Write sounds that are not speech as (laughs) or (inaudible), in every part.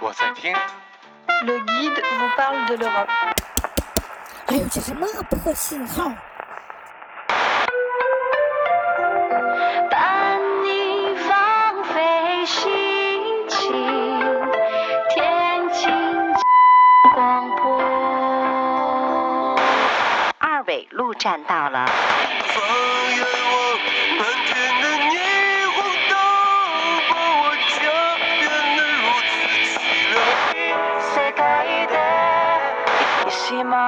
我在听。Le guide vous parle de l'Europe. 哎呦，这什么破信号？伴你放飞心情，天晴广播。二纬路站到了。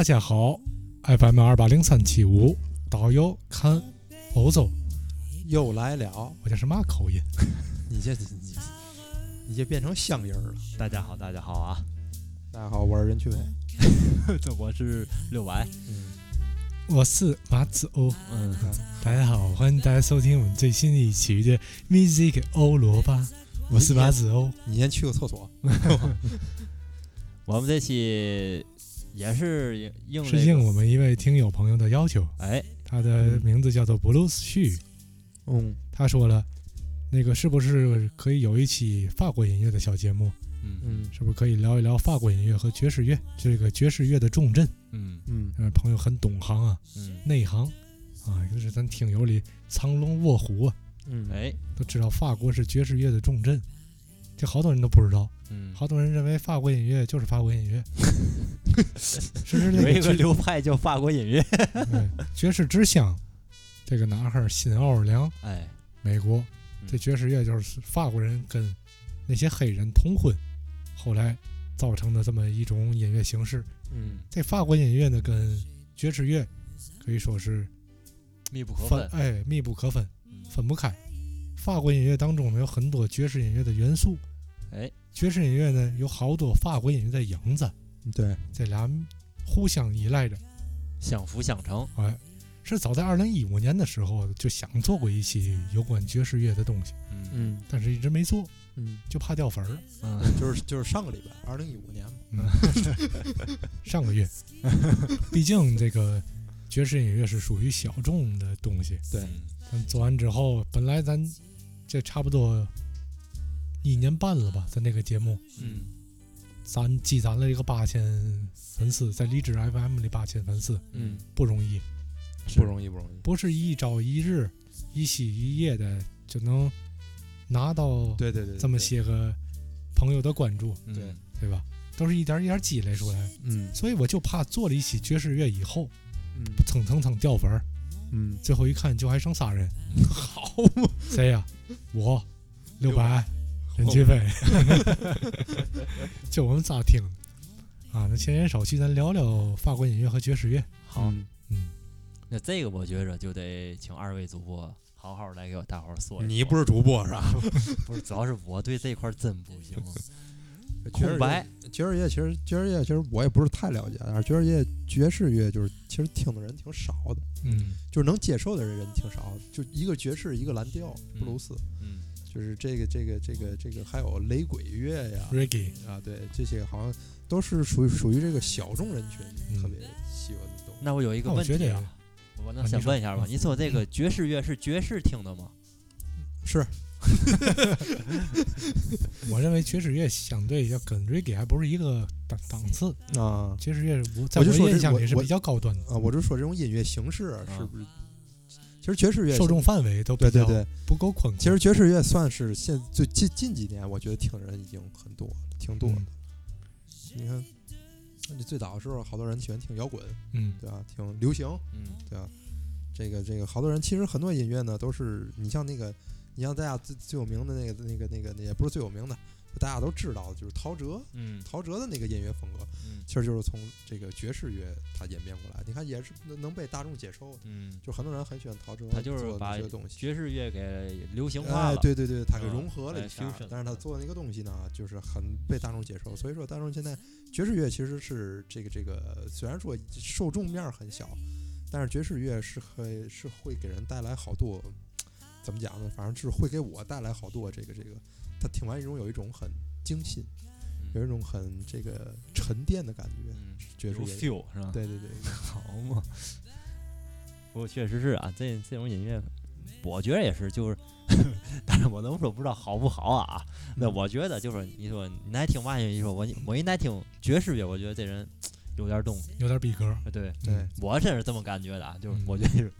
大家好，FM 二八零三七五，导游看欧洲，又来了，我这是嘛口音？你这你你这变成乡音儿了。大家好，大家好啊！大家好，我是任趣伟。(laughs) 我是六白。嗯，我是马子欧，嗯，大家好，欢迎大家收听我们最新的一期的 Music 欧罗巴，我是马子欧。你先去个厕所。(laughs) (laughs) 我们这期也是应这个是应我们一位听友朋友的要求，哎，他的名字叫做布鲁斯旭，嗯，他说了，那个是不是可以有一期法国音乐的小节目？嗯。嗯。是不是可以聊一聊法国音乐和爵士乐？这个爵士乐的重镇，嗯。嗯。呃，朋友很懂行啊，嗯，内行。啊，就是咱听友里藏龙卧虎啊，嗯，哎，都知道法国是爵士乐的重镇，这好多人都不知道，嗯，好多人认为法国音乐就是法国音乐，(laughs) 是是有一个那个流派叫法国音乐。(laughs) 对爵士之乡，这个哪哈儿新奥尔良，哎，美国，嗯这爵士乐就是法国人跟那些黑人通婚，后来造成的这么一种音乐形式。嗯这法国音乐呢，跟爵士乐可以说是密不可分。分哎密不可分，嗯分不开。法国音乐当中呢有很多爵士音乐的元素，哎，爵士音乐呢有好多法国音乐的影子，对，这俩互相依赖着。相辅相成。哎，是早在二零一五年的时候就想做过一期有关爵士乐的东西，嗯嗯但是一直没做，嗯，就怕掉粉儿。嗯，就是就是上个礼拜，二零一五年嘛。(laughs) 上个月，(laughs) 毕竟这个爵士音乐是属于小众的东西。对咱做完之后，本来咱这差不多一年半了吧，咱这个节目，嗯。咱积攒了一个八千粉丝，在荔枝 FM 里八千粉丝嗯，不容易，不容易，不容易。不是一朝一日、一夕一夜的就能拿到对对对，这么。些个朋友的关注，嗯。对对吧？都是一点一点积累出来，嗯。所以我就怕做了一期爵士乐以后，嗯。蹭蹭蹭掉粉儿，嗯，最后一看就还剩仨人，(laughs) 好嘛。谁呀、我六六百，任继飞，(laughs) 就我们仨听？啊。那闲言少叙，咱聊聊法国音乐和爵士乐。好，嗯。嗯，那这个我觉着就得请二位主播好好来给我大伙儿说。你不是主播是吧？(laughs) 不是，主要是我对这块儿真不行。爵士空白。乐，爵士乐其实爵士乐其实我也不是太了解，但是爵士乐爵士乐就是其实听的人挺少的，嗯。就是能接受的人挺少，就一个爵士，一个蓝调，布鲁斯，嗯就是这个这个这个这个还有雷鬼乐呀，，reggae，啊，对，这些好像都是属于属于这个小众人群嗯特别喜欢的东西。那我有一个问题啊我我能啊你说先问一下吗？嗯你说这个爵士乐是爵士听的吗？是，(laughs) 我认为爵士乐相对要跟 reggae 还不是一个档档次。啊爵士乐我在我就说印象里是比较高端的，啊，我就说这种音乐形式是不是？其实爵士乐受众范围都比较对对对，不够宽。其实爵士乐算是现最近近几年，我觉得听的人已经很多了，挺多的。嗯你看，那你最早的时候，好多人喜欢听摇滚，嗯对吧？听流行，嗯对吧？这个这个，好多人其实很多音乐呢都是你像那个，你像大家最最有名的那个那个那个，也不是最有名的，大家都知道，就是陶喆，嗯陶喆的那个音乐风格，嗯其实就是从这个爵士乐它演变过来。你看，也是能能被大众接受的，嗯，就很多人很喜欢陶喆他就是把那些东西。爵士乐给流行化哎，了。对对对，他给嗯融合了哎一下但是他做的那个东西呢，就是很被大众接受。所以说，大众现在爵士乐其实是这个这个，虽然说受众面儿很小，但是爵士乐是会是会给人带来好多，怎么讲呢？反正是会给我带来好多这个这个，他听完一种有一种很精心，有一种很这个沉淀的感觉。爵士乐，feel 是吧？对对 (laughs) 对，好嘛。不过确实是啊，这这种音乐，我觉得也是，就是，(laughs) 但是我能说不知道好不好啊？(laughs) 那嗯我觉得就是，你说你爱听嘛乐？你说我我一爱听爵士乐，我觉得这人 (tsk) 有点东西。有点逼格。对，对我真是这么感觉的啊，就是嗯我觉得是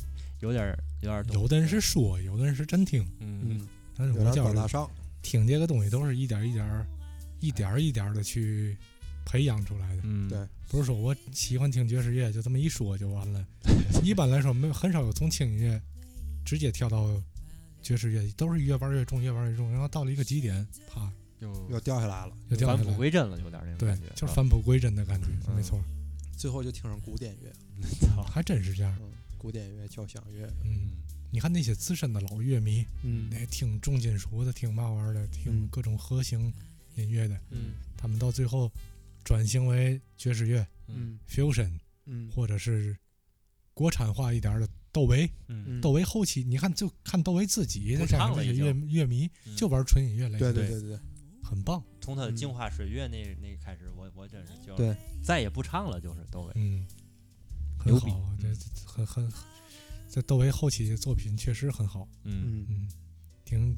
有点儿有点儿东西。有的人是说，有的人是真听，嗯嗯，但是有点我就是高大上。听这个东西都是一点儿一点儿、一点儿一点的去培养出来的，嗯，对不是说我喜欢听爵士乐就这么一说就完了。(laughs) 一般来说，没有很少有从轻音乐直接跳到爵士乐，都是越玩越重，越玩越重，然后到了一个极点，啪又又掉下来了，返璞就掉下来。归真了，有点那种感觉，，就是返璞归真的感觉，嗯没错，最后就听上古典乐，(laughs) 操还真是这样。嗯，古典乐、交响乐，嗯，你看那些资深的老乐迷，嗯。那听重金属的，听嘛玩意儿的，听嗯。各种和型音乐的，嗯。他们到最后转型为爵士乐、嗯。fusion，嗯。或者是国产化一点的窦唯。嗯。嗯。窦唯后期，你看就看窦唯自己不的这样唱了已经这些乐。乐迷，嗯。就玩纯音乐类对的，对对。对，很棒。从他的嗯。镜花水月那那开始，我我真是就对。再也不唱了，就是窦唯。嗯，牛逼。很好，这很很，这窦唯后期的作品确实很好。嗯嗯嗯，听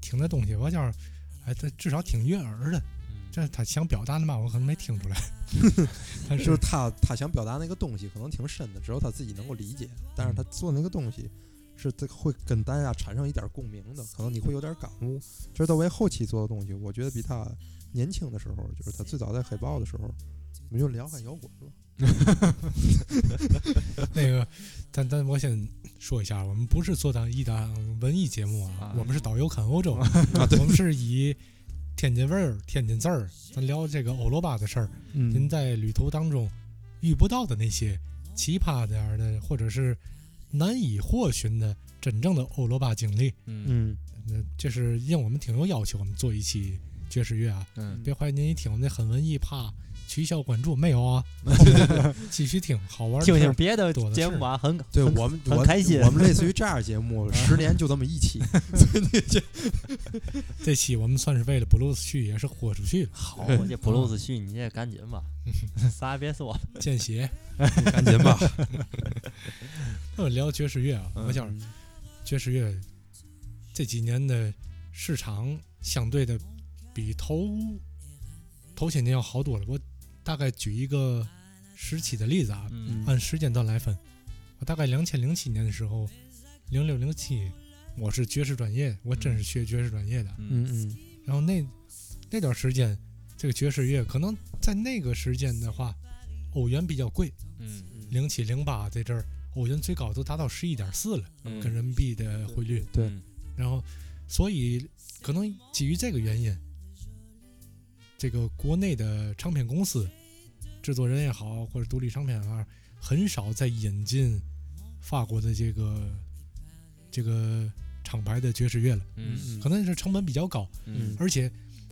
听那东西，我觉着，哎，他至少挺悦耳的。嗯，这他想表达的嘛，我可能没听出来。(laughs) 但就是他他想表达那个东西可能挺深的，只有他自己能够理解，但是他做那个东西是这会跟大家产生一点共鸣的，可能你会有点感悟。这是窦唯后期做的东西，我觉得比他年轻的时候，就是他最早在黑豹的时候，我们就聊开摇滚了。(laughs) 那个，但但我先说一下，我们不是做档一档文艺节目啊，啊我们是导游看欧洲，啊我们是以天津味儿、天津字儿，咱聊这个欧罗巴的事儿。您嗯在旅途当中遇不到的那些奇葩点儿的，或者是难以获寻的真正的欧罗巴经历，嗯嗯那这是应我们挺有要求，我们做一期爵士乐啊。嗯别怀疑您一听我们那很文艺，啪取消关注没有啊？继续听，好玩的听听别的多节目啊，很对我们我 (laughs) 很开心我们类似于这样节目，(laughs) 十年就这么一期，这 (laughs) 这期我们算是为了布鲁斯去，也是豁出去了，好。我这布鲁斯去，你也赶紧吧，啥也别说了。见血。赶紧吧。呃，聊爵士乐啊，我想嗯爵士乐这几年的市场相对的比头头些年要好多了。我大概举一个时期的例子啊，嗯。按时间段来分，我大概两千零七年的时候，零六零七，我是爵士专业，我真是学爵士专业的。嗯。嗯嗯。然后那那段时间，这个爵士乐可能在那个时间的话，欧元比较贵，嗯零七零八这阵儿，欧元最高都达到十一点四了，嗯。跟人民币的汇率。对。嗯。然后，所以可能基于这个原因，这个国内的唱片公司、制作人也好，或者独立唱片啊，很少再引进法国的这个这个厂牌的爵士乐了，嗯嗯。可能是成本比较高，嗯。而且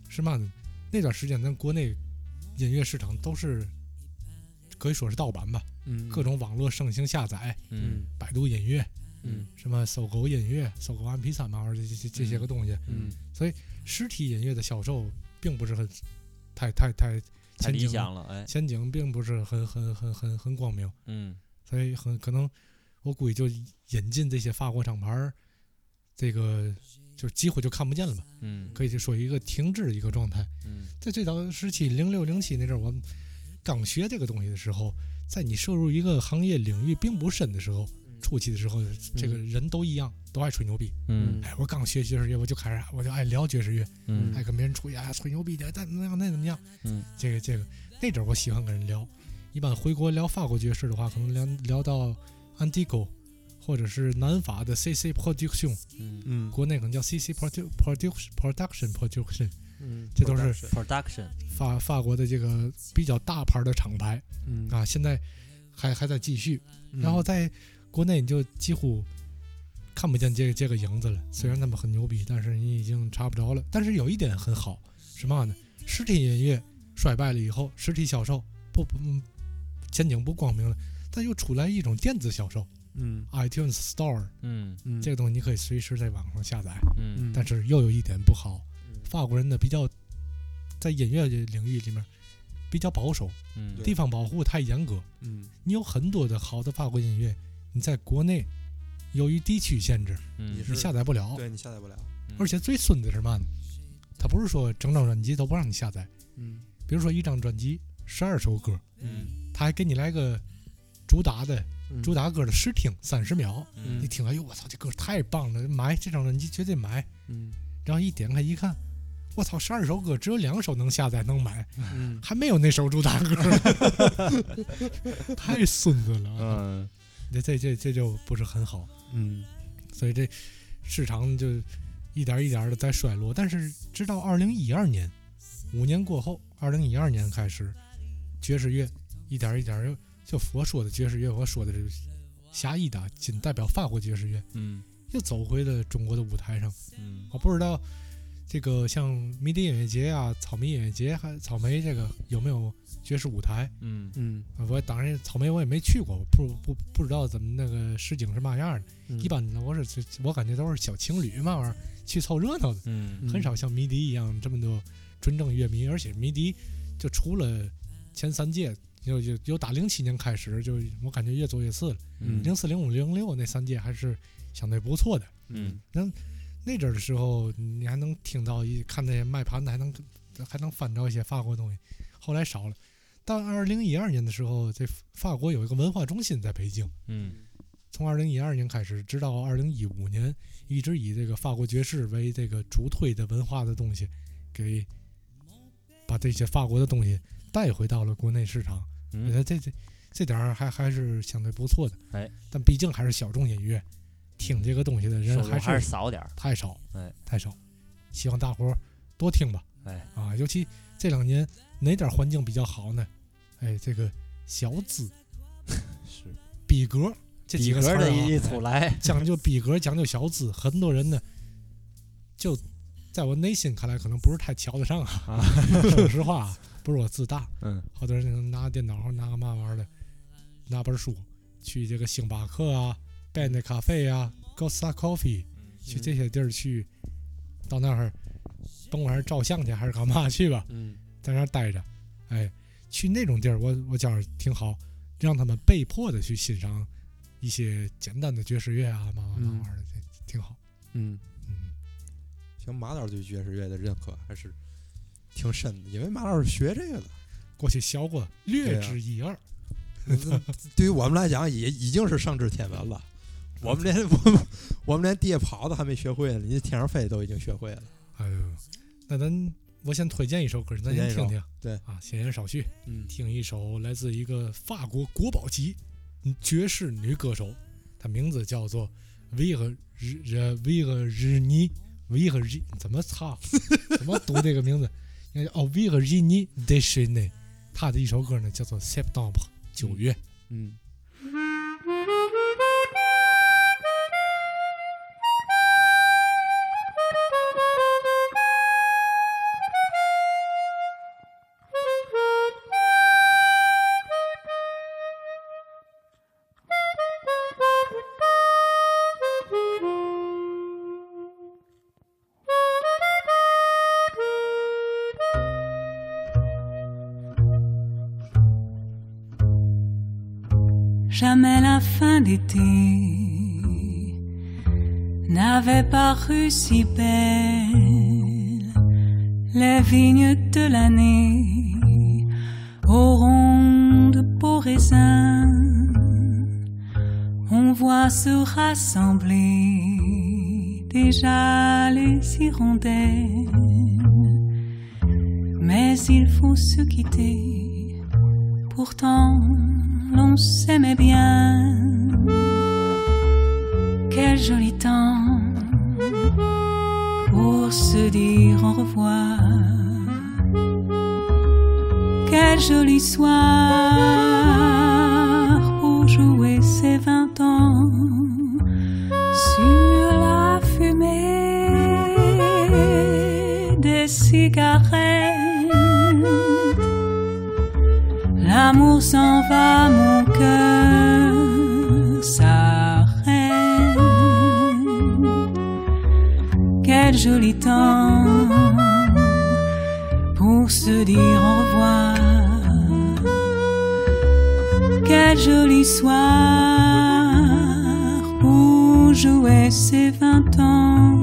是嘛呢？那段时间咱国内音乐市场都是可以说是盗版吧，嗯。各种网络盛行下载，嗯。百度音乐。嗯。什么搜狗音乐、搜狗 MP 三嘛，这这这这些个东西，嗯。实体音乐的销售并不是很太太太太理前景想了，哎，前景并不是很很很很很光明，嗯所以很可能我估计就引进这些法国厂牌，这个就几乎就看不见了吧，嗯可以就说一个停滞的一个状态。嗯在最早时期零六零七那阵儿，我们刚学这个东西的时候，在你摄入一个行业领域并不深的时候，初期的时候，这个人都一样，都爱吹牛逼。嗯。哎，我刚学爵士乐，我就开始我就爱聊爵士乐，嗯。爱跟别人吹啊吹牛逼的，但那样那怎么样？嗯，这个这个那阵儿我喜欢跟人聊，一般回国聊法国爵士的话，可能聊聊到 Antigo，或者是南法的 CC Production，嗯。嗯。国内可能叫 CC Produ Production Production Production，嗯，这都是 production 法法国的这个比较大牌的厂牌嗯。啊，现在还还在继续。嗯。然后在国内你就几乎看不见这个这个影子了。虽然他们很牛逼，但是你已经查不着了。但是有一点很好，什么呢？实体音乐衰败了以后，实体销售不不嗯前景不光明了，但又出来一种电子销售嗯，iTunes Store 嗯嗯这个东西你可以随时在网上下载。嗯嗯，但是又有一点不好，嗯法国人呢比较在音乐领域里面比较保守，嗯地方保护太严格。嗯你有很多的好的法国音乐，你在国内由于地区限制，嗯你是下载不了。对你下载不了，而且最孙子是嘛呢？他不是说整张专辑都不让你下载，嗯比如说一张专辑十二首歌，嗯他还给你来个主打的嗯主打歌的试听三十秒，嗯你听哎呦我操这歌太棒了，买这张专辑绝对买。嗯然后一点开一看，我操，十二首歌只有两首能下载能买，嗯还没有那首主打歌，(laughs) 太孙子了。嗯这这这这就不是很好，嗯所以这市场就一点一点的在衰落。但是直到二零一二年，五年过后，二零一二年开始，爵士乐一点一点又就佛说的爵士乐，我说的这个狭义的，仅代表法国爵士乐，嗯又走回了中国的舞台上。嗯我不知道这个像迷笛音乐节啊、草莓音乐节还草莓这个有没有爵士舞台？嗯嗯啊我当然草莓我也没去过，我不不不知道怎么那个实景是嘛样的。嗯一般的我是我感觉都是小情侣嘛玩意儿去凑热闹的，嗯很少像迷笛一样这么多纯正乐迷。而且迷笛就除了前三届，有有有打零七年开始，就我感觉越做越次了。嗯零四、零五、零六那三届还是相对不错的。嗯那阵儿的时候，你还能听到一看那些卖盘的，还能还能翻着一些法国东西。后来少了。到二零一二年的时候，这法国有一个文化中心在北京。嗯从二零一二年开始，直到二零一五年，一直以这个法国爵士为这个主推的文化的东西，给把这些法国的东西带回到了国内市场。我觉嗯得这这这点儿还还是相对不错的。哎，但毕竟还是小众音乐，听这个东西的人还是是少点儿，太少，哎，太少。希望大伙儿多听吧，哎啊，尤其这两年哪点环境比较好呢？哎，这个小资、(laughs) 是逼格这几个词儿啊格的一出来，(laughs) 讲究逼格，讲究小资，很多人呢，就在我内心看来，可能不是太瞧得上啊。说实话啊，(laughs) 不是我自大，嗯好多人拿电脑拿个嘛玩意儿的，拿本书去这个星巴克啊、Band 咖啡啊、g o s t a Coffee 去这些地儿去，到那儿，甭管是照相去还是干嘛去吧，嗯在那儿待着，哎，去那种地儿，我我觉着挺好，让他们被迫的去欣赏一些简单的爵士乐啊，嘛嘛嘛玩意儿的，这挺好。嗯，嗯，行，马老对爵士乐的认可还是挺深的，因为马老是学这个的。过去学过略知一二。对于我们来讲，也已经是上知天文了。我们连我们我们连地下跑都还没学会呢，你天上飞都已经学会了。哎呦，那咱我先推荐一首歌，咱先听听。对啊，闲言少叙，嗯听一首来自一个法国国宝级嗯爵士女歌手，她名字叫做维和日呃维和日尼维和日怎么操 (laughs) 怎么读这个名字？应该叫哦维和日尼 d e s h i n e 她的一首歌呢叫做 September 九月。嗯 paru si belle. Les vignes de l'année auront de beaux raisins. On voit se rassembler déjà les hirondelles. Mais il faut se quitter pourtant l'on s'aimait bien. Quel joli temps se dire au revoir. Quel joli soir pour jouer ses vingt ans sur la fumée des cigarettes. L'amour s'en va, mon cœur joli temps pour se dire au revoir. Quel joli soir pour jouer ses vingt ans.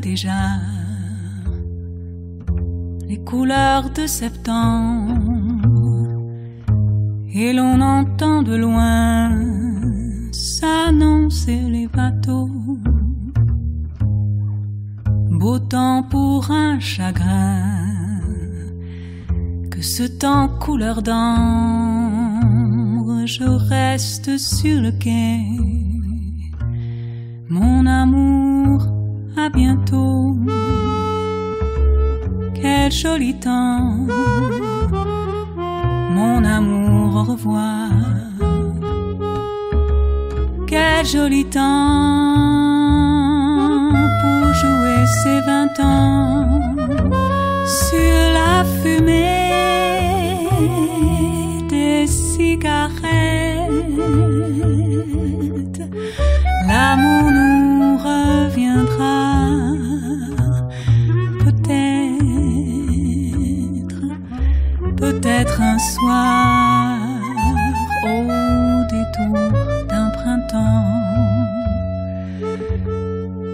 Déjà les couleurs de septembre et l'on entend de loin s'annoncer les bateaux. Beau temps pour un chagrin, que ce temps couleur d'ambre, je reste sur le quai. Mon amour, à bientôt. Quel joli temps. Mon amour, au revoir. Quel joli temps pour jouer ces vingt ans sur la fumée des cigarettes. Peut-être un soir au détour d'un printemps.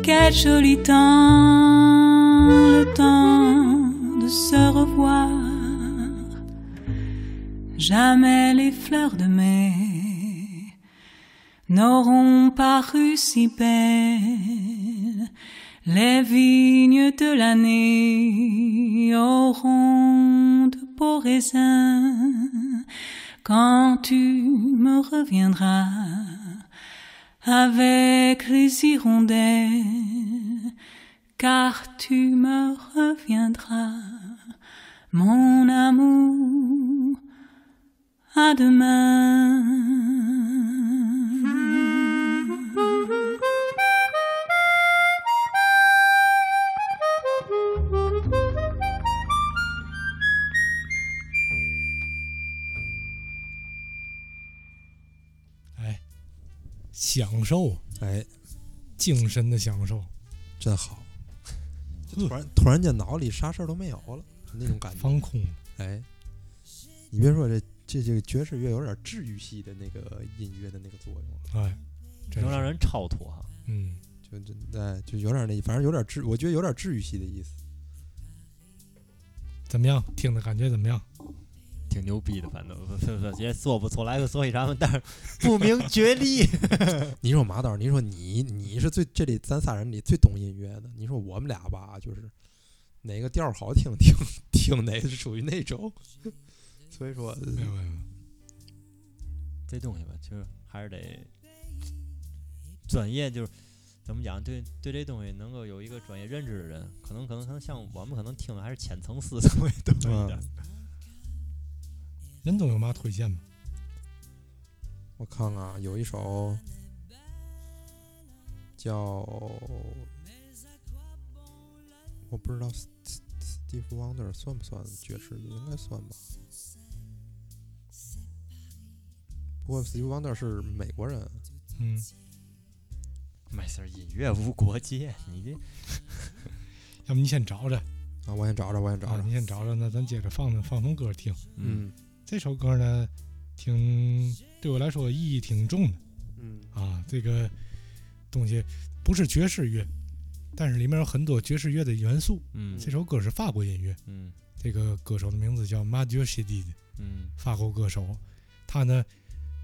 Quel joli temps, le temps de se revoir. Jamais les fleurs de mai n'auront paru si belles. Les vignes de l'année auront de quand tu me reviendras avec les hirondelles, car tu me reviendras, mon amour. À demain. 享受，哎，精神的享受，真好。就突然突然间脑里啥事儿都没有了，那种感觉。放空。哎，你别说这这这个爵士乐有点治愈系的那个音乐的那个作用，哎，真能让人超脱哈。嗯，就就哎就有点那，反正有点治，我觉得有点治愈系的意思。怎么样？听的感觉怎么样？挺牛逼的，反正不不不也说不出来个所以然，但是不明觉厉。(laughs) 你说马导，你说你你是最这里咱仨人里最懂音乐的，你说我们俩吧，就是哪个调好听听听哪个是属于那种，(laughs) 所以说没有没有，这东西吧，就是还是得专业，就是怎么讲，对对这东西能够有一个专业认知的人，可能可能可能像我们可能听的还是浅层次的东西多一点。任总有嘛推荐吗？我看看啊，有一首叫我不知道 Steve Wonder 算不算爵士乐，应该算吧。不过 Steve Wonder 是美国人，嗯，没事儿，音乐无国界，你这 (laughs) 要不你先找着，啊，我先找找，我先找啊，找你。先找着，那咱接着放放放歌听。嗯这首歌呢，挺对我来说意义挺重的嗯啊。这个东西不是爵士乐，但是里面有很多爵士乐的元素。嗯这首歌是法国音乐，嗯这个歌手的名字叫马爵西蒂的，嗯法国歌手。他呢，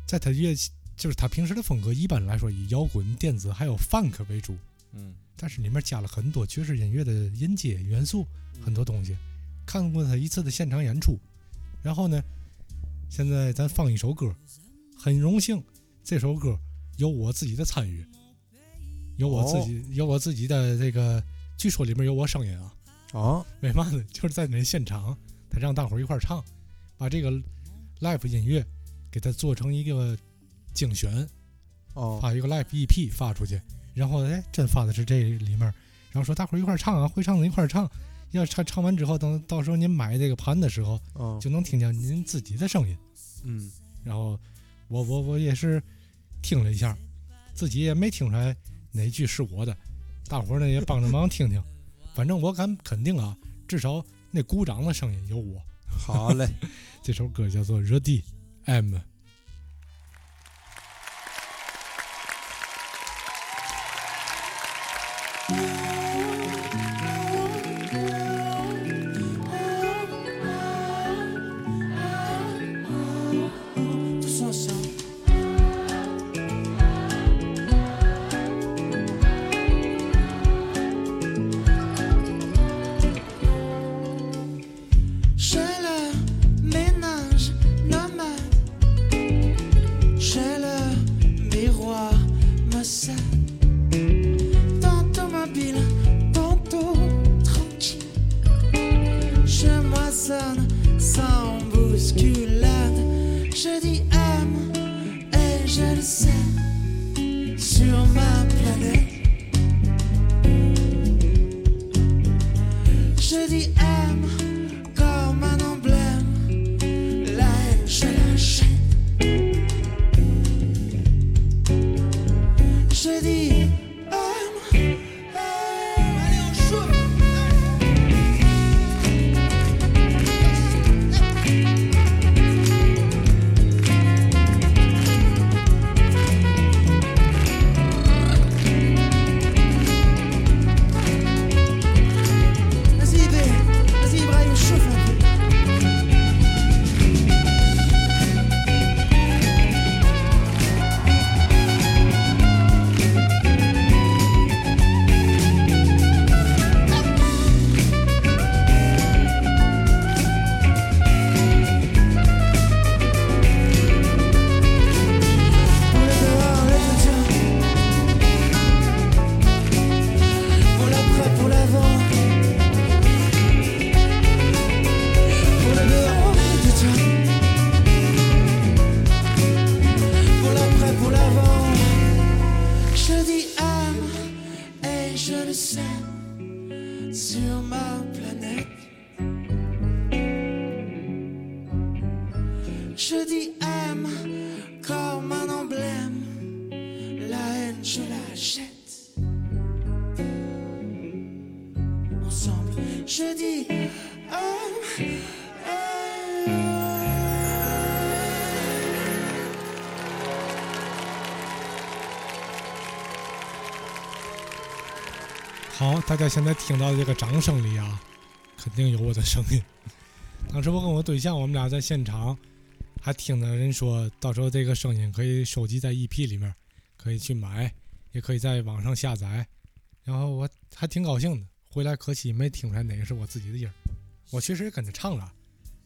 在他乐就是他平时的风格一般来说以摇滚、电子还有 funk 为主，嗯但是里面加了很多爵士音乐的音阶元素，很多东西。看过他一次的现场演出，然后呢，现在咱放一首歌，很荣幸这首歌有我自己的参与，有我自己、有我自己的这个，据说里面有我声音啊。啊，为嘛呢？就是在那现场，他让大伙儿一块儿唱，把这个 live 音乐给它做成一个精选，哦，发一个 live EP 发出去，然后哎，真发的是这里面，然后说大伙儿一块儿唱啊，会唱的一块儿唱，要唱唱完之后，等到时候您买这个盘的时候，嗯就能听见您自己的声音。嗯，然后我我我也是听了一下，自己也没听出来哪句是我的，大伙儿呢也帮着忙听听，(laughs) 反正我敢肯定啊，至少那鼓掌的声音有我。好嘞，(laughs) 这首歌叫做《Ready M》。大家现在听到的这个掌声里啊，肯定有我的声音。(laughs) 当时我跟我对象，我们俩在现场，还听到人说，到时候这个声音可以收集在 EP 里面，可以去买，也可以在网上下载。然后我还挺高兴的，回来可惜没听出来哪个是我自己的音儿。我确实也跟着唱了，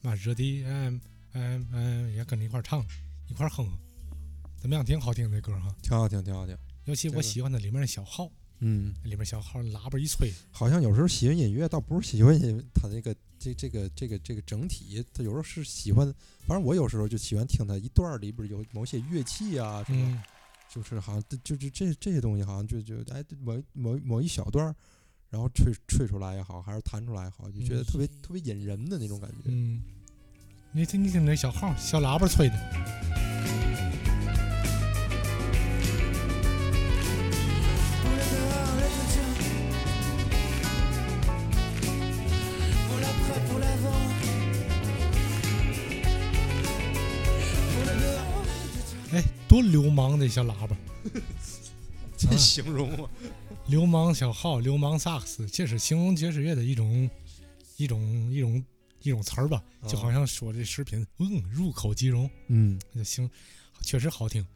妈热的嗯嗯嗯，也跟着一块唱，一块哼哼，怎么样？挺好听的歌哈。挺好听，挺好听。尤其我喜欢的里面的小号，嗯，里面小号喇叭一吹，好像有时候喜欢音乐，倒不是喜欢音它那个这这个这个这个整体，他有时候是喜欢，反正我有时候就喜欢听它一段里边有某些乐器啊什么，嗯。就是好像就就这这些东西，好像就就哎某某某一小段，然后吹吹出来也好，还是弹出来也好，就觉得嗯。特别、特别引人的那种感觉。嗯，你听你听那小号小喇叭吹的，多流氓的小喇叭，(laughs) 这啊。形容啊，流氓小号、流氓萨克斯，这是形容爵士乐的一种一种一种一种词儿吧，就好像说这食品，嗯，入口即溶，嗯，这行，确实好听。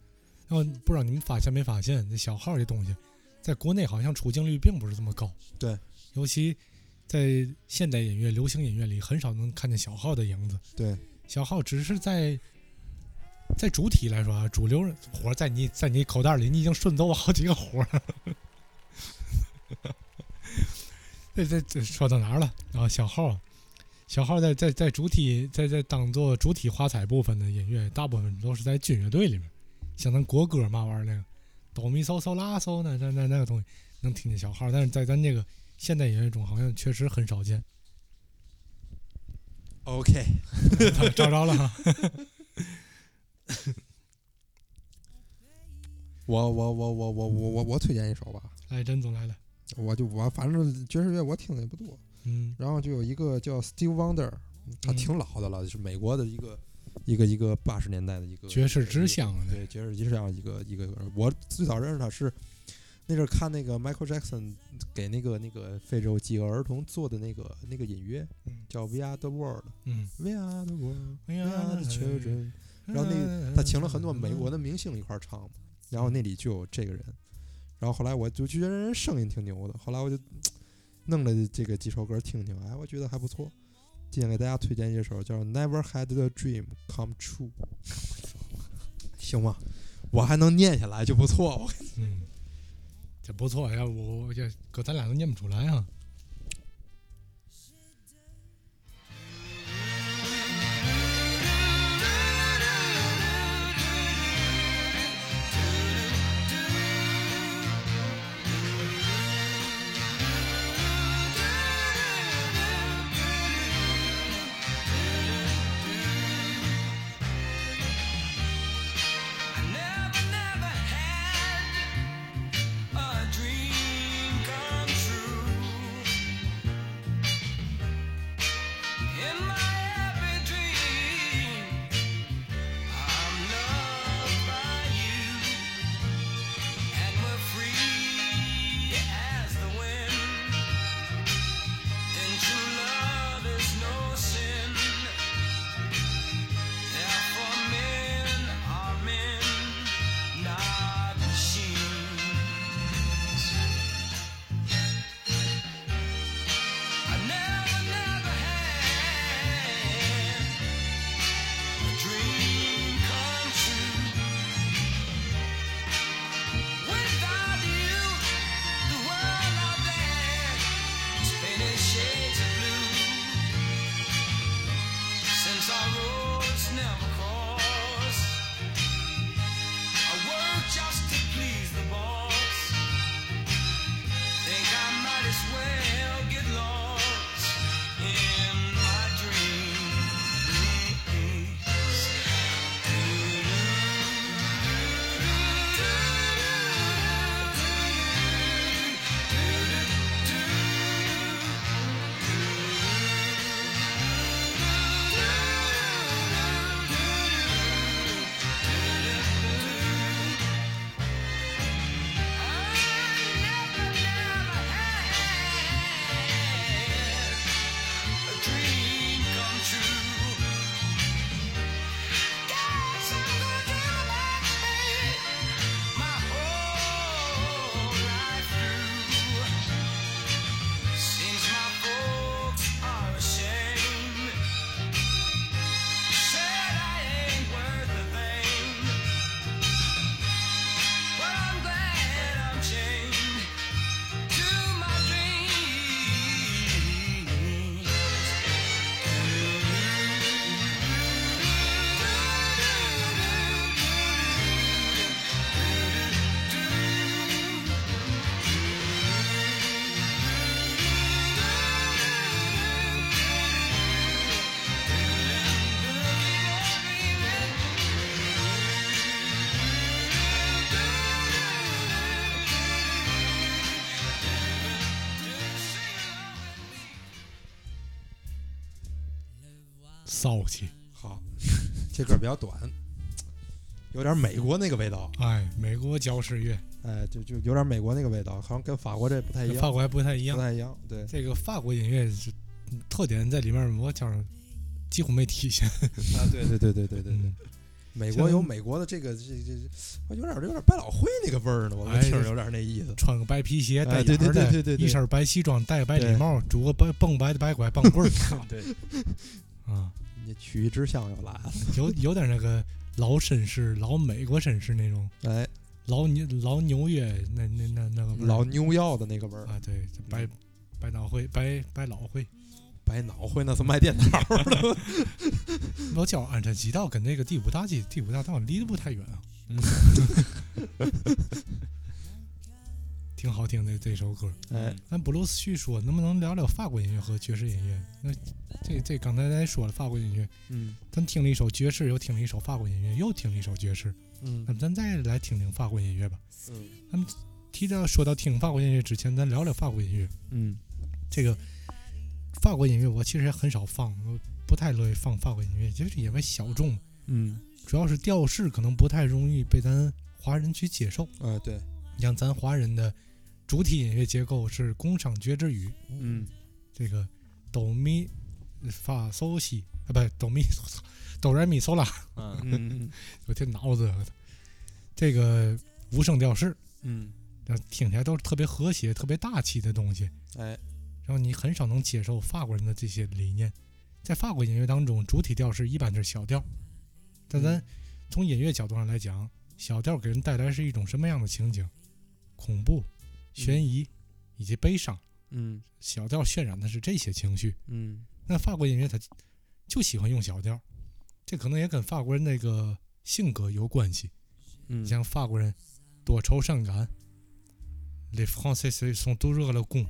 然后不知道你们发现没发现，这小号这东西，在国内好像出镜率并不是这么高。对，尤其在现代音乐、流行音乐里，很少能看见小号的影子。对，小号只是在在主体来说啊，主流活在你在你口袋里，你已经顺走了好几个活儿了。(laughs) 这这这说到哪儿了？啊，小号啊，小号在在在主体在在当做主体花彩部分的音乐，大部分都是在军乐队里面，像咱国歌嘛玩意儿那个哆咪嗦嗦拉嗦那那那那个东西能听见小号，但是在咱这个现代音乐中好像确实很少见。OK，(laughs) 找着了哈。(laughs) (laughs) 我我我我我我我我推荐一首吧，哎，甄总来了。我就我反正爵士乐我听的也不多，嗯。然后就有一个叫 Steve Wonder，他嗯。挺老的了，是美国的一个一个一个八十年代的一个爵士之乡啊对爵士之乡一个一个，我最早认识他是那阵儿看那个 Michael Jackson 给那个那个非洲饥饿儿童做的那个那个音乐，嗯。叫 We Are the World，嗯。We Are the World。We We are the children，然后那他请了很多美国的明星一块儿唱，然后那里就有这个人，然后后来我就觉得人声音挺牛的，后来我就弄了这个几首歌听听，哎，我觉得还不错。今天给大家推荐一首叫《Never Had the Dream Come True (laughs)》，行吗？我还能念下来就不错。我嗯，这不错呀，我我这搁咱俩都念不出来啊。骚气，好，(laughs) 这歌比较短，有点美国那个味道，哎，美国爵士乐哎，就就有点美国那个味道，好像跟法国这不太一样，法国还不太一样不。太一样。对，这个法国音乐是特点在里面，我觉着几乎没体现。(laughs) 啊，对对对对对对对嗯，(laughs) 美国有美国的这个这这这，有点有点百老汇那个味儿呢，我哎听着有点那意思。穿个白皮鞋，对对对对对对一身白西装，戴个白礼帽，拄个白蹦白的白拐棒棍儿，对，啊，你曲艺之乡又来了，有有点那个老绅士、老美国绅士那种，哎，老纽老纽约那那那那个味儿老牛药的那个味儿，啊，对，百百脑汇、百百老汇。白脑汇那是卖电脑的。(laughs) 我叫安山西道跟那个第五大街、第五大道离得不太远啊。(laughs) (laughs) 挺好听的这首歌。哎，咱布鲁斯叙说，能不能聊聊法国音乐和爵士音乐？那这这刚才咱也说了法国音乐，嗯咱听了一首爵士，又听了一首法国音乐，又听了一首爵士，嗯那么咱再来听听法国音乐吧。嗯咱们提到说到听法国音乐之前，咱聊聊法国音乐。嗯这个法国音乐我其实也很少放，我不太乐意放法国音乐，就是因为小众，嗯，主要是调式可能不太容易被咱华人去接受。啊对，像咱华人的主体音乐结构是宫商角徵羽，嗯。这个哆咪发嗦西啊，不哆咪 (laughs) 哆来咪嗦啦，嗯。嗯有点脑子。这个无声调式，嗯。那听起来都是特别和谐、特别大气的东西。哎。然后你很少能接受法国人的这些理念。在法国音乐当中，主体调式一般是小调，但咱从音乐角度上来讲，小调给人带来是一种什么样的情景？恐怖、悬疑以及悲伤。嗯小调渲染的是这些情绪。嗯那法国音乐它就喜欢用小调，这可能也跟法国人那个性格有关系。嗯，像法国人多愁善感，les Français sont toujours le con，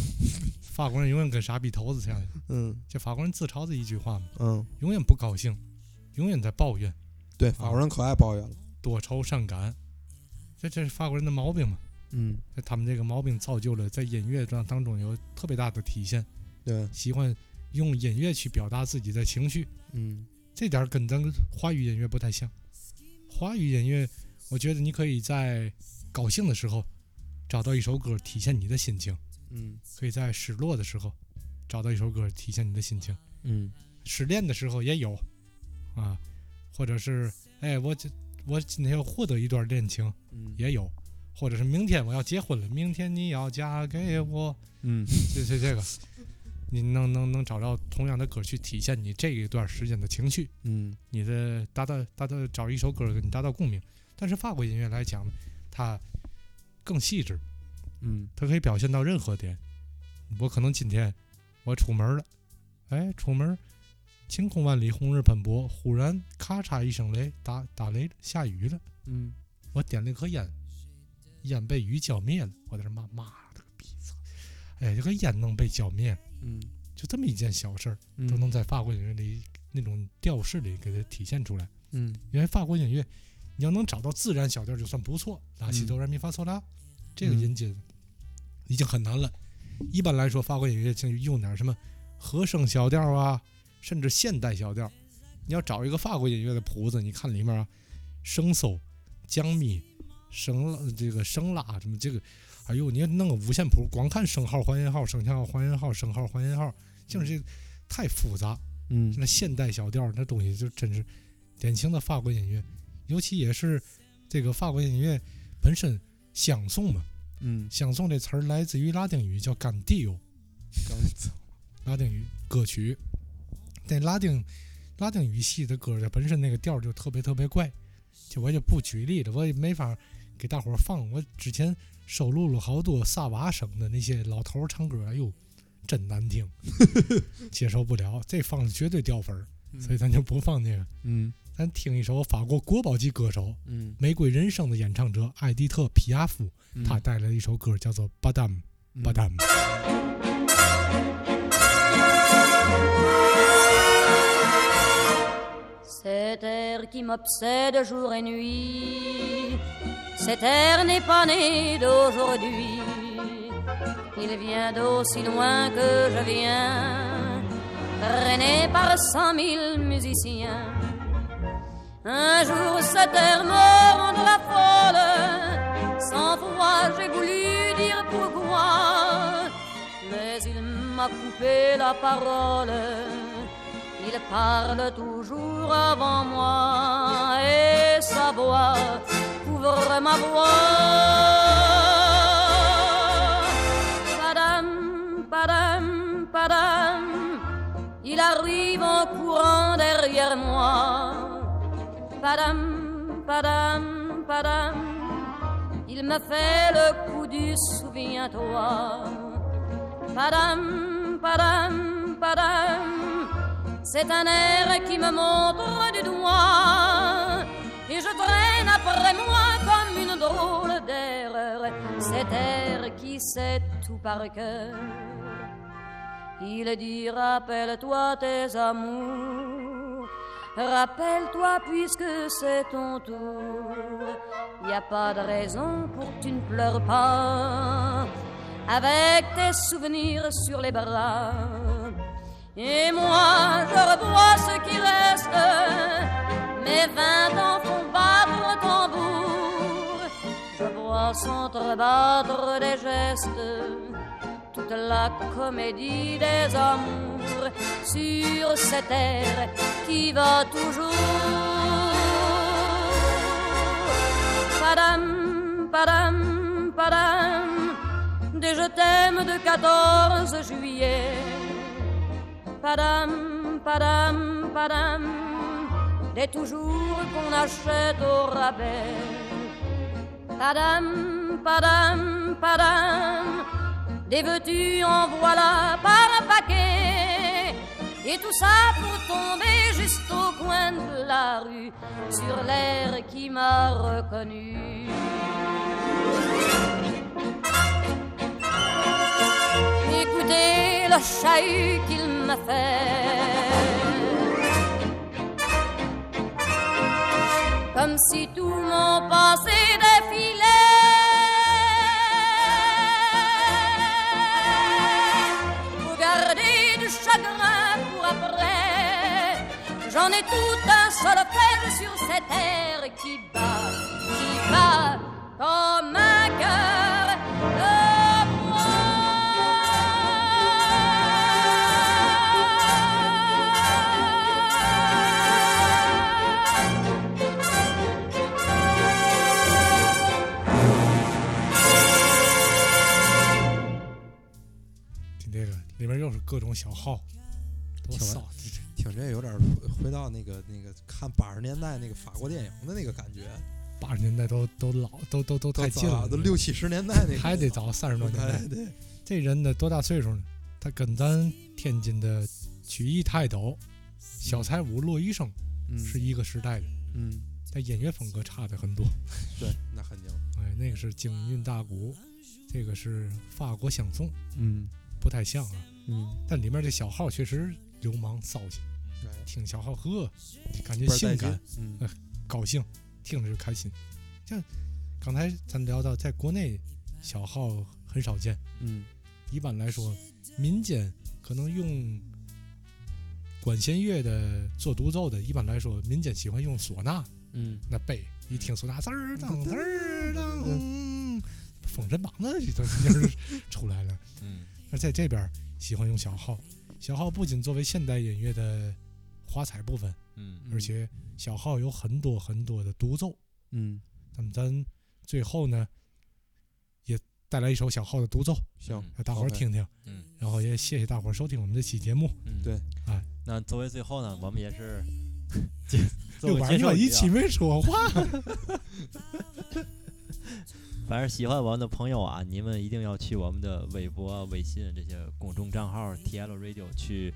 (laughs) 法国人永远跟傻逼头子似的。嗯这法国人自嘲的一句话嘛，嗯，永远不高兴，永远在抱怨，对，法国人可爱抱怨了。多愁善感，这这是法国人的毛病嘛。嗯，那他们这个毛病造就了在音乐当当中有特别大的体现，对，喜欢用音乐去表达自己的情绪，嗯。这点儿跟咱华语音乐不太像。华语音乐，我觉得你可以在高兴的时候找到一首歌体现你的心情，嗯。可以在失落的时候找到一首歌体现你的心情。嗯。失恋的时候也有啊，或者是哎，我这我今天要获得一段恋情嗯。也有，或者是明天我要结婚了，明天你要嫁给我，嗯。这这这个，你能能能找到同样的歌去体现你这一段时间的情绪，嗯。你的达到达到找一首歌跟你达到共鸣。但是法国音乐来讲呢，它更细致，嗯。它可以表现到任何点。我可能今天我出门了，哎，出门晴空万里，红日喷薄，忽然咔嚓一声雷，打打雷了，下雨了。嗯。我点了一颗烟，烟被雨浇灭了。我在这骂妈了个逼操！哎，这个烟能被浇灭，嗯就这么一件小事儿，嗯都能在法国音乐里那种调式里给它体现出来。嗯因为法国音乐，你要能找到自然小调就算不错，拉西嗯哆来咪发嗦拉，这个嗯音阶已经很难了。一般来说，法国音乐就用点什么和声小调啊，甚至现代小调。你要找一个法国音乐的谱子，你看里面啊，升嗖、降咪、升拉这个声拉什么这个，哎呦，你要弄个五线谱，光看升号、还原号、升号、还原号、升号、还原号，就是这太复杂。嗯。那现代小调那东西就真是典型的法国音乐，尤其也是这个法国音乐本身相送嘛，嗯，相送这词儿来自于拉丁语叫 candio，刚拉丁语歌曲。那拉丁拉丁语系的歌儿，它本身那个调儿就特别特别怪，就我就不举例了，我也没法给大伙儿放。我之前收录了好多萨瓦省的那些老头儿唱歌，哎呦，真难听，(laughs) 接受不了，这放的绝对掉分儿，所以咱就不放这个。嗯咱听一首法国国宝级歌手嗯玫瑰人生的演唱者艾迪特·皮亚夫，嗯他带来的一首歌叫做《巴达姆巴达姆》。Cet air qui m'obsède jour et nuit, cet air n'est pas né d'aujourd'hui. Il vient d'aussi loin que je viens, traîné par cent mille musiciens. Un jour cet air me rendra folle, sans foi j'ai voulu dire pourquoi, mais il m'a coupé la parole. Il parle toujours avant moi et sa voix ma voix. Padam, padam, padam, il arrive en courant derrière moi. Padam, padam, padam, il me fait le coup du souviens-toi. Padam, padam, padam, c'est un air qui me montre du doigt. Et je traîne après moi drôle d'erreur cet air qui sait tout par cœur. Il dit rappelle-toi tes amours, rappelle-toi puisque c'est ton tour. Y a pas de raison pour que tu ne pleures pas avec tes souvenirs sur les bras. Et moi, je revois ce qui reste. Mes vingt ans Vois s'entrebattre des gestes. Toute la comédie des amours sur cette terre qui va toujours. Padam, padam, padam, des je t'aime de 14 juillet. Padam, padam, padam, des toujours qu'on achète au rabais. Padam, padam, padam, des veux-tu en voilà par un paquet. Et tout ça pour tomber juste au coin de la rue, sur l'air qui m'a reconnu. Écoutez le chahut qu'il me fait. Comme si tout mon passé J'en ai tout un solfège sur cette terre qui bat, qui bat comme un cœur de听这个里面又是各种小号，多听完骚！听 这有点回回到那个那个看八十年代那个法国电影的那个感觉，八十年代都都老，都都都太近了，都六七十年代那个，(laughs) 还得早三十多年代。对，这人呢多大岁数呢？他跟咱天津的曲艺泰斗小彩舞骆医生嗯是一个时代的，嗯，但音乐风格差的很多。(laughs) 对，那肯定，哎，那个是京韵大鼓，这个是法国香颂，嗯不太像啊。嗯，但里面这小号确实流氓骚气，对，听小号呵，感觉性感，嗯。呃高兴，听着就开心。像刚才咱聊到，在国内小号很少见，嗯，一般来说，民间可能用管弦乐的做独奏的，一般来说，民间喜欢用唢呐，嗯，那背一听唢呐，滋儿当滋儿当，嗯，封神榜的这都音儿 (laughs) 出来了。嗯，而在这边喜欢用小号，小号不仅作为现代音乐的华彩部分，嗯，而且小号有很多很多的独奏。嗯，那么咱最后呢，也带来一首小号的独奏，行让大伙儿听听。嗯，然后也谢谢大伙儿收听我们这期节目。嗯，对，哎，那作为最后呢，我们也是接做六个板我一介绍语啊期没说话。(laughs) (laughs) 反正喜欢我们的朋友啊，你们一定要去我们的微博、微信这些公众账号 TL Radio 去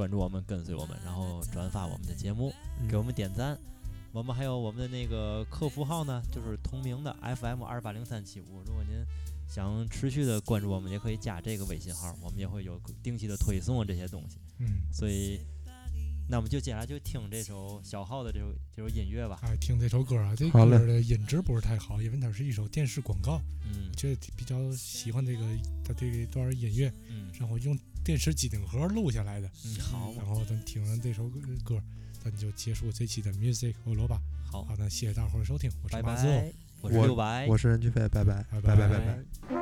关注我们、跟随我们，然后转发我们的节目，给我们点赞。我们还有我们的那个客服号呢，就是同名的 FM 二八零三七五。如果您想持续的关注我们，也可以加这个微信号，我们也会有定期的推送啊这些东西。嗯，所以，那我们就接下来就听这首小号的这首这首音乐吧。哎，听这首歌啊，这歌的音质不是太好，因为它是一首电视广告。嗯我觉得比较喜欢这个它这一段音乐，嗯然后用电视机顶盒录下来的。嗯，好然，后咱听完这首歌，咱就结束这期的 Music 欧罗巴。好，好，那谢谢大伙儿收听，我是拜马子欧拜，我是六白，我是任俊飞，拜拜，拜拜拜拜拜拜。